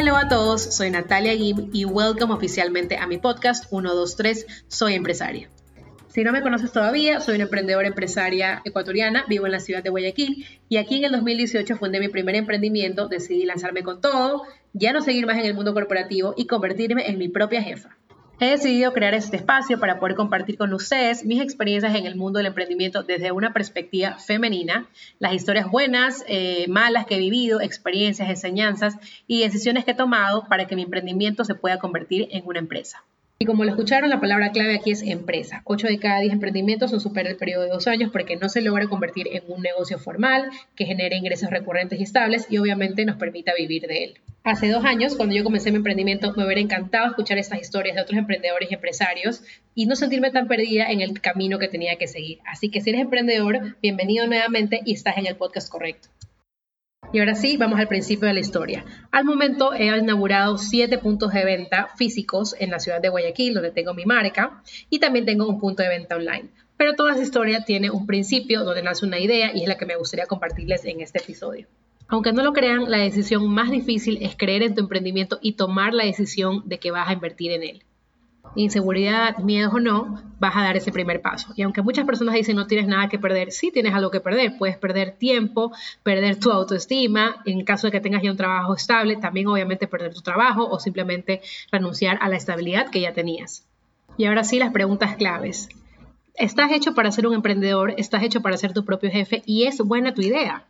Hello a todos, soy Natalia Gibb y welcome oficialmente a mi podcast 123 Soy Empresaria. Si no me conoces todavía, soy una emprendedora empresaria ecuatoriana, vivo en la ciudad de Guayaquil y aquí en el 2018 fundé mi primer emprendimiento, decidí lanzarme con todo, ya no seguir más en el mundo corporativo y convertirme en mi propia jefa. He decidido crear este espacio para poder compartir con ustedes mis experiencias en el mundo del emprendimiento desde una perspectiva femenina, las historias buenas, eh, malas que he vivido, experiencias, enseñanzas y decisiones que he tomado para que mi emprendimiento se pueda convertir en una empresa. Y como lo escucharon, la palabra clave aquí es empresa. 8 de cada 10 emprendimientos son supera el periodo de dos años porque no se logra convertir en un negocio formal que genere ingresos recurrentes y estables y obviamente nos permita vivir de él. Hace dos años, cuando yo comencé mi emprendimiento, me hubiera encantado escuchar estas historias de otros emprendedores y empresarios y no sentirme tan perdida en el camino que tenía que seguir. Así que si eres emprendedor, bienvenido nuevamente y estás en el podcast correcto. Y ahora sí, vamos al principio de la historia. Al momento he inaugurado siete puntos de venta físicos en la ciudad de Guayaquil, donde tengo mi marca, y también tengo un punto de venta online. Pero toda esa historia tiene un principio donde nace una idea y es la que me gustaría compartirles en este episodio. Aunque no lo crean, la decisión más difícil es creer en tu emprendimiento y tomar la decisión de que vas a invertir en él inseguridad, miedo o no, vas a dar ese primer paso. Y aunque muchas personas dicen no tienes nada que perder, sí tienes algo que perder. Puedes perder tiempo, perder tu autoestima, en caso de que tengas ya un trabajo estable, también obviamente perder tu trabajo o simplemente renunciar a la estabilidad que ya tenías. Y ahora sí, las preguntas claves. ¿Estás hecho para ser un emprendedor? ¿Estás hecho para ser tu propio jefe? ¿Y es buena tu idea?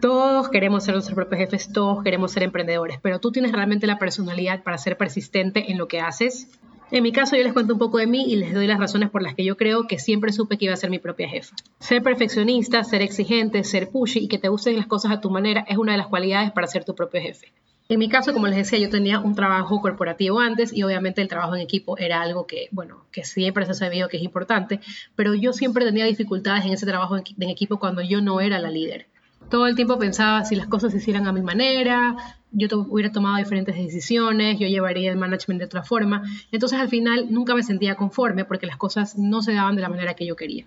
Todos queremos ser nuestros propios jefes, todos queremos ser emprendedores, pero tú tienes realmente la personalidad para ser persistente en lo que haces. En mi caso, yo les cuento un poco de mí y les doy las razones por las que yo creo que siempre supe que iba a ser mi propia jefa. Ser perfeccionista, ser exigente, ser pushy y que te gusten las cosas a tu manera es una de las cualidades para ser tu propio jefe. En mi caso, como les decía, yo tenía un trabajo corporativo antes y obviamente el trabajo en equipo era algo que, bueno, que siempre se ha sabido que es importante, pero yo siempre tenía dificultades en ese trabajo en equipo cuando yo no era la líder todo el tiempo pensaba si las cosas se hicieran a mi manera, yo hubiera tomado diferentes decisiones, yo llevaría el management de otra forma. Entonces al final nunca me sentía conforme porque las cosas no se daban de la manera que yo quería.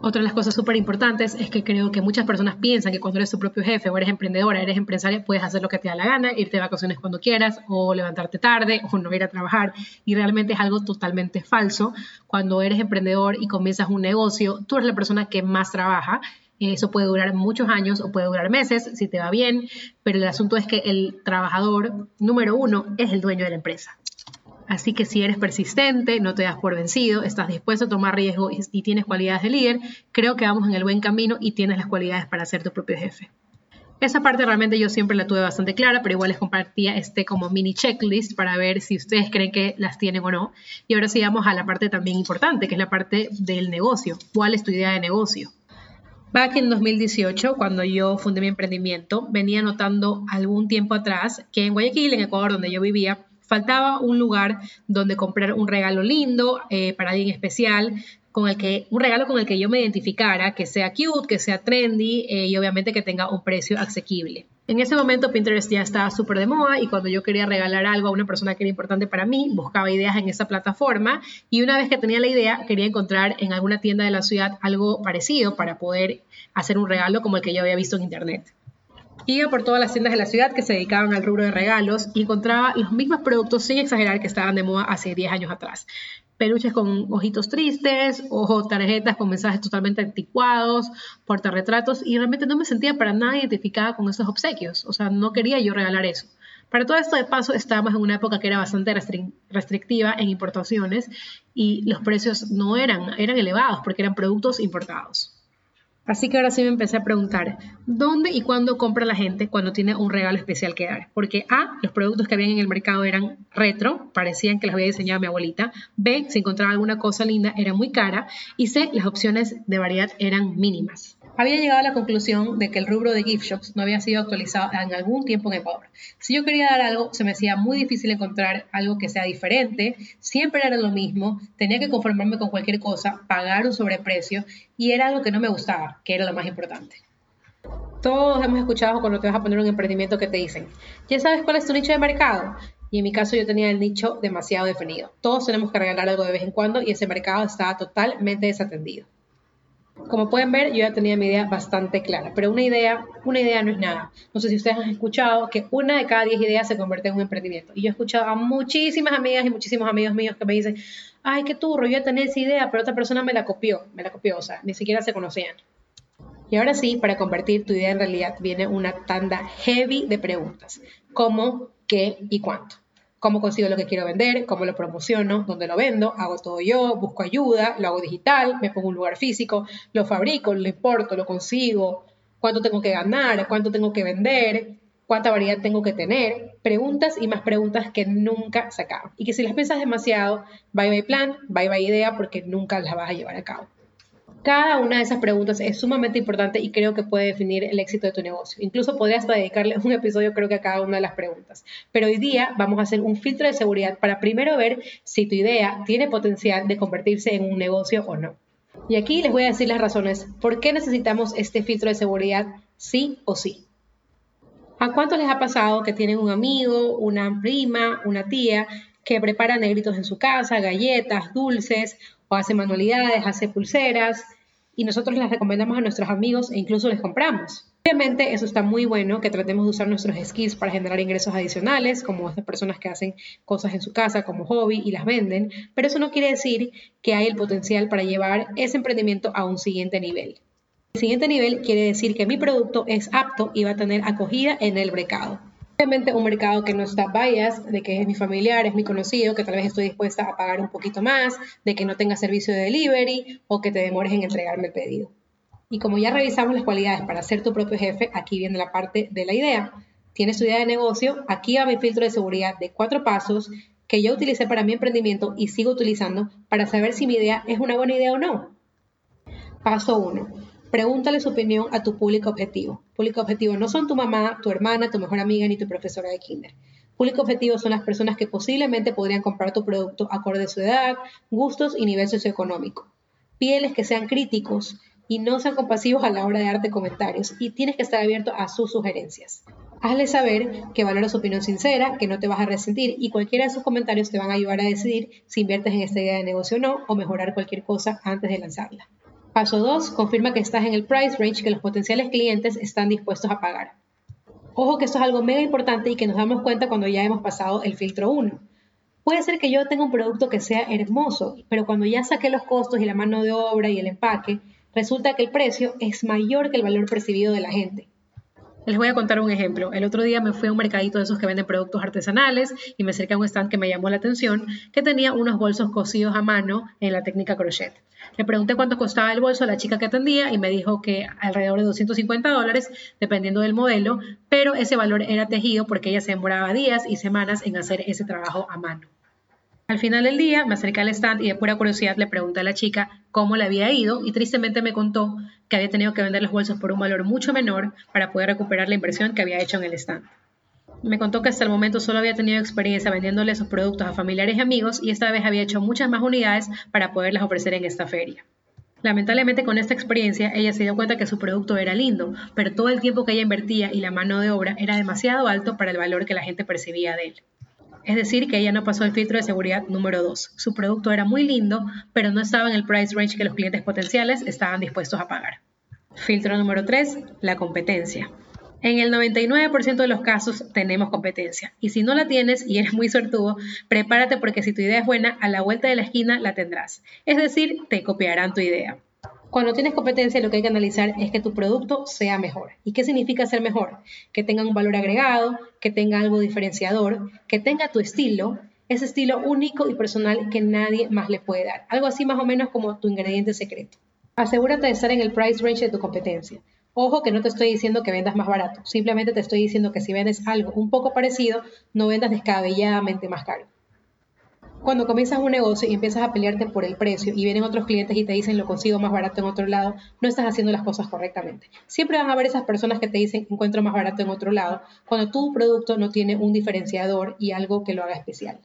Otra de las cosas súper importantes es que creo que muchas personas piensan que cuando eres tu propio jefe o eres emprendedora, eres empresaria, puedes hacer lo que te da la gana, irte de vacaciones cuando quieras o levantarte tarde o no ir a trabajar. Y realmente es algo totalmente falso. Cuando eres emprendedor y comienzas un negocio, tú eres la persona que más trabaja eso puede durar muchos años o puede durar meses si te va bien, pero el asunto es que el trabajador número uno es el dueño de la empresa. Así que si eres persistente, no te das por vencido, estás dispuesto a tomar riesgo y, tienes cualidades de líder, creo que vamos en el buen camino y tienes las cualidades para ser tu propio jefe. Esa parte realmente yo siempre la tuve bastante clara, pero igual les compartía este como mini checklist para ver si ustedes creen que las tienen o no. Y ahora sigamos a la parte también importante, que es la parte del negocio. ¿Cuál es tu idea de negocio? Back en 2018, cuando yo fundé mi emprendimiento, venía notando algún tiempo atrás que en Guayaquil, en Ecuador, donde yo vivía, faltaba un lugar donde comprar un regalo lindo eh, para alguien especial, con el que, un regalo con el que yo me identificara, que sea cute, que sea trendy eh, y obviamente que tenga un precio asequible. En ese momento Pinterest ya estaba súper de moda y cuando yo quería regalar algo a una persona que era importante para mí, buscaba ideas en esa plataforma y una vez que tenía la idea, quería encontrar en alguna tienda de la ciudad algo parecido para poder hacer un regalo como el que yo había visto en internet. Iba por todas las tiendas de la ciudad que se dedicaban al rubro de regalos y encontraba los mismos productos sin exagerar que estaban de moda hace 10 años atrás peluches con ojitos tristes, o tarjetas con mensajes totalmente anticuados, portarretratos, y realmente no me sentía para nada identificada con esos obsequios, o sea, no quería yo regalar eso. Para todo esto de paso estábamos en una época que era bastante restrictiva en importaciones y los precios no eran, eran elevados porque eran productos importados. Así que ahora sí me empecé a preguntar, ¿dónde y cuándo compra la gente cuando tiene un regalo especial que dar? Porque A, los productos que habían en el mercado eran retro, parecían que los había diseñado mi abuelita. B, si encontraba alguna cosa linda, era muy cara. Y C, las opciones de variedad eran mínimas había llegado a la conclusión de que el rubro de gift shops no había sido actualizado en algún tiempo en Ecuador. Si yo quería dar algo, se me hacía muy difícil encontrar algo que sea diferente, siempre era lo mismo, tenía que conformarme con cualquier cosa, pagar un sobreprecio y era algo que no me gustaba, que era lo más importante. Todos hemos escuchado cuando te vas a poner un emprendimiento que te dicen, ¿ya sabes cuál es tu nicho de mercado? Y en mi caso yo tenía el nicho demasiado definido. Todos tenemos que regalar algo de vez en cuando y ese mercado estaba totalmente desatendido. Como pueden ver, yo ya tenía mi idea bastante clara, pero una idea, una idea no es nada. No sé si ustedes han escuchado que una de cada diez ideas se convierte en un emprendimiento. Y yo he escuchado a muchísimas amigas y muchísimos amigos míos que me dicen, ay, qué turro, yo ya tenía esa idea, pero otra persona me la copió, me la copió, o sea, ni siquiera se conocían. Y ahora sí, para convertir tu idea en realidad, viene una tanda heavy de preguntas. ¿Cómo, qué y cuánto? Cómo consigo lo que quiero vender, cómo lo promociono, dónde lo vendo, hago todo yo, busco ayuda, lo hago digital, me pongo un lugar físico, lo fabrico, lo importo, lo consigo, cuánto tengo que ganar, cuánto tengo que vender, cuánta variedad tengo que tener, preguntas y más preguntas que nunca se acaban. Y que si las piensas demasiado, bye bye plan, bye bye idea, porque nunca las vas a llevar a cabo. Cada una de esas preguntas es sumamente importante y creo que puede definir el éxito de tu negocio. Incluso podrías dedicarle un episodio creo que a cada una de las preguntas. Pero hoy día vamos a hacer un filtro de seguridad para primero ver si tu idea tiene potencial de convertirse en un negocio o no. Y aquí les voy a decir las razones por qué necesitamos este filtro de seguridad sí o sí. ¿A cuántos les ha pasado que tienen un amigo, una prima, una tía que prepara negritos en su casa, galletas, dulces, o hace manualidades, hace pulseras, y nosotros las recomendamos a nuestros amigos e incluso les compramos. Obviamente eso está muy bueno, que tratemos de usar nuestros skills para generar ingresos adicionales, como estas personas que hacen cosas en su casa como hobby y las venden, pero eso no quiere decir que hay el potencial para llevar ese emprendimiento a un siguiente nivel. El siguiente nivel quiere decir que mi producto es apto y va a tener acogida en el mercado. Obviamente un mercado que no está bias, de que es mi familiar, es mi conocido, que tal vez estoy dispuesta a pagar un poquito más, de que no tenga servicio de delivery o que te demores en entregarme el pedido. Y como ya revisamos las cualidades para ser tu propio jefe, aquí viene la parte de la idea. Tienes tu idea de negocio, aquí va mi filtro de seguridad de cuatro pasos que yo utilicé para mi emprendimiento y sigo utilizando para saber si mi idea es una buena idea o no. Paso 1 Pregúntale su opinión a tu público objetivo. Público objetivo no son tu mamá, tu hermana, tu mejor amiga ni tu profesora de kinder. Público objetivo son las personas que posiblemente podrían comprar tu producto acorde a su edad, gustos y nivel socioeconómico. Pídeles que sean críticos y no sean compasivos a la hora de darte comentarios y tienes que estar abierto a sus sugerencias. Hazle saber que valora su opinión sincera, que no te vas a resentir y cualquiera de sus comentarios te van a ayudar a decidir si inviertes en esta idea de negocio o no o mejorar cualquier cosa antes de lanzarla. Paso 2. Confirma que estás en el price range que los potenciales clientes están dispuestos a pagar. Ojo que esto es algo mega importante y que nos damos cuenta cuando ya hemos pasado el filtro 1. Puede ser que yo tenga un producto que sea hermoso, pero cuando ya saqué los costos y la mano de obra y el empaque, resulta que el precio es mayor que el valor percibido de la gente. Les voy a contar un ejemplo. El otro día me fui a un mercadito de esos que venden productos artesanales y me acerqué a un stand que me llamó la atención, que tenía unos bolsos cosidos a mano en la técnica crochet. Le pregunté cuánto costaba el bolso a la chica que atendía y me dijo que alrededor de 250 dólares, dependiendo del modelo, pero ese valor era tejido porque ella se demoraba días y semanas en hacer ese trabajo a mano. Al final del día me acerqué al stand y de pura curiosidad le pregunté a la chica cómo le había ido y tristemente me contó que había tenido que vender los bolsos por un valor mucho menor para poder recuperar la inversión que había hecho en el stand. Me contó que hasta el momento solo había tenido experiencia vendiéndole esos productos a familiares y amigos y esta vez había hecho muchas más unidades para poderlas ofrecer en esta feria. Lamentablemente con esta experiencia ella se dio cuenta que su producto era lindo, pero todo el tiempo que ella invertía y la mano de obra era demasiado alto para el valor que la gente percibía de él. Es decir, que ella no pasó el filtro de seguridad número 2. Su producto era muy lindo, pero no estaba en el price range que los clientes potenciales estaban dispuestos a pagar. Filtro número 3, la competencia. En el 99% de los casos tenemos competencia y si no la tienes y eres muy sortudo, prepárate porque si tu idea es buena, a la vuelta de la esquina la tendrás. Es decir, te copiarán tu idea. Cuando tienes competencia, lo que hay que analizar es que tu producto sea mejor. ¿Y qué significa ser mejor? Que tenga un valor agregado, que tenga algo diferenciador, que tenga tu estilo, ese estilo único y personal que nadie más le puede dar. Algo así más o menos como tu ingrediente secreto. Asegúrate de estar en el price range de tu competencia. Ojo que no te estoy diciendo que vendas más barato, simplemente te estoy diciendo que si vendes algo un poco parecido, no vendas descabelladamente más caro. Cuando comienzas un negocio y empiezas a pelearte por el precio y vienen otros clientes y te dicen lo consigo más barato en otro lado, no estás haciendo las cosas correctamente. Siempre van a haber esas personas que te dicen encuentro más barato en otro lado, cuando tu producto no tiene un diferenciador y algo que lo haga especial.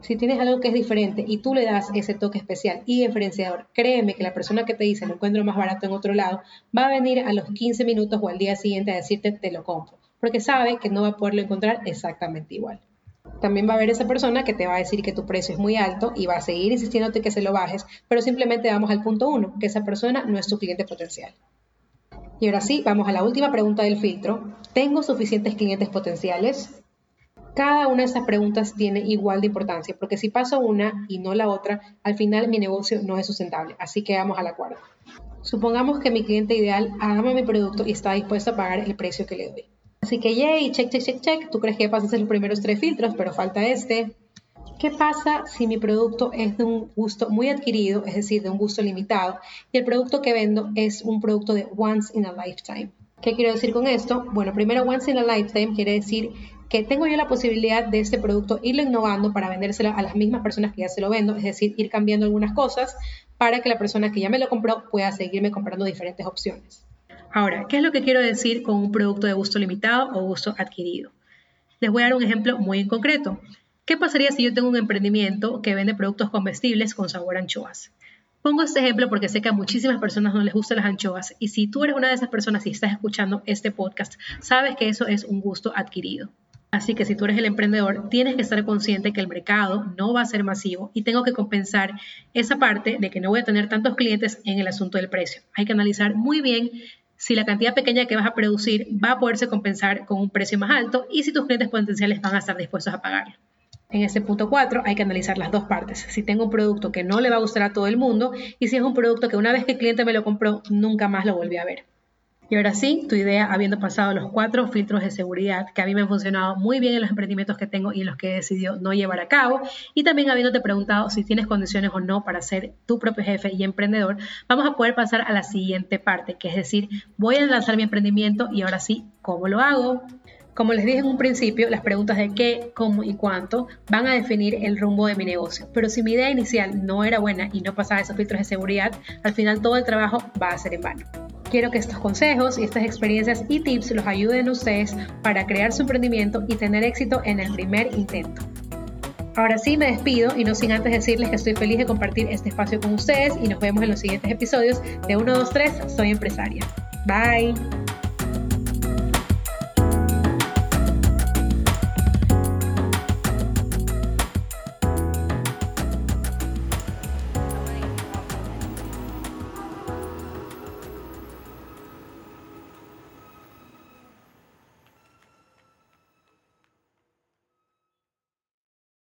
Si tienes algo que es diferente y tú le das ese toque especial y diferenciador, créeme que la persona que te dice lo encuentro más barato en otro lado va a venir a los 15 minutos o al día siguiente a decirte te lo compro, porque sabe que no va a poderlo encontrar exactamente igual. También va a haber esa persona que te va a decir que tu precio es muy alto y va a seguir insistiéndote que se lo bajes, pero simplemente vamos al punto uno, que esa persona no es tu cliente potencial. Y ahora sí, vamos a la última pregunta del filtro. ¿Tengo suficientes clientes potenciales? Cada una de esas preguntas tiene igual de importancia, porque si paso una y no la otra, al final mi negocio no es sustentable. Así que vamos a la cuarta. Supongamos que mi cliente ideal ama mi producto y está dispuesto a pagar el precio que le doy. Así que, yay, check, check, check, check. Tú crees que pasas los primeros tres filtros, pero falta este. ¿Qué pasa si mi producto es de un gusto muy adquirido, es decir, de un gusto limitado, y el producto que vendo es un producto de once in a lifetime? ¿Qué quiero decir con esto? Bueno, primero, once in a lifetime quiere decir que tengo yo la posibilidad de este producto irlo innovando para vendérselo a las mismas personas que ya se lo vendo, es decir, ir cambiando algunas cosas para que la persona que ya me lo compró pueda seguirme comprando diferentes opciones. Ahora, ¿qué es lo que quiero decir con un producto de gusto limitado o gusto adquirido? Les voy a dar un ejemplo muy en concreto. ¿Qué pasaría si yo tengo un emprendimiento que vende productos comestibles con sabor a anchoas? Pongo este ejemplo porque sé que a muchísimas personas no les gustan las anchoas y si tú eres una de esas personas y estás escuchando este podcast, sabes que eso es un gusto adquirido. Así que si tú eres el emprendedor, tienes que estar consciente que el mercado no va a ser masivo y tengo que compensar esa parte de que no voy a tener tantos clientes en el asunto del precio. Hay que analizar muy bien si la cantidad pequeña que vas a producir va a poderse compensar con un precio más alto y si tus clientes potenciales van a estar dispuestos a pagarlo. En este punto 4 hay que analizar las dos partes. Si tengo un producto que no le va a gustar a todo el mundo y si es un producto que una vez que el cliente me lo compró, nunca más lo volví a ver. Y ahora sí, tu idea, habiendo pasado los cuatro filtros de seguridad que a mí me han funcionado muy bien en los emprendimientos que tengo y en los que he decidido no llevar a cabo, y también habiéndote preguntado si tienes condiciones o no para ser tu propio jefe y emprendedor, vamos a poder pasar a la siguiente parte, que es decir, voy a lanzar mi emprendimiento y ahora sí, ¿cómo lo hago? Como les dije en un principio, las preguntas de qué, cómo y cuánto van a definir el rumbo de mi negocio. Pero si mi idea inicial no era buena y no pasaba esos filtros de seguridad, al final todo el trabajo va a ser en vano. Quiero que estos consejos y estas experiencias y tips los ayuden a ustedes para crear su emprendimiento y tener éxito en el primer intento. Ahora sí me despido y no sin antes decirles que estoy feliz de compartir este espacio con ustedes y nos vemos en los siguientes episodios de 1, 2, 3, Soy empresaria. Bye.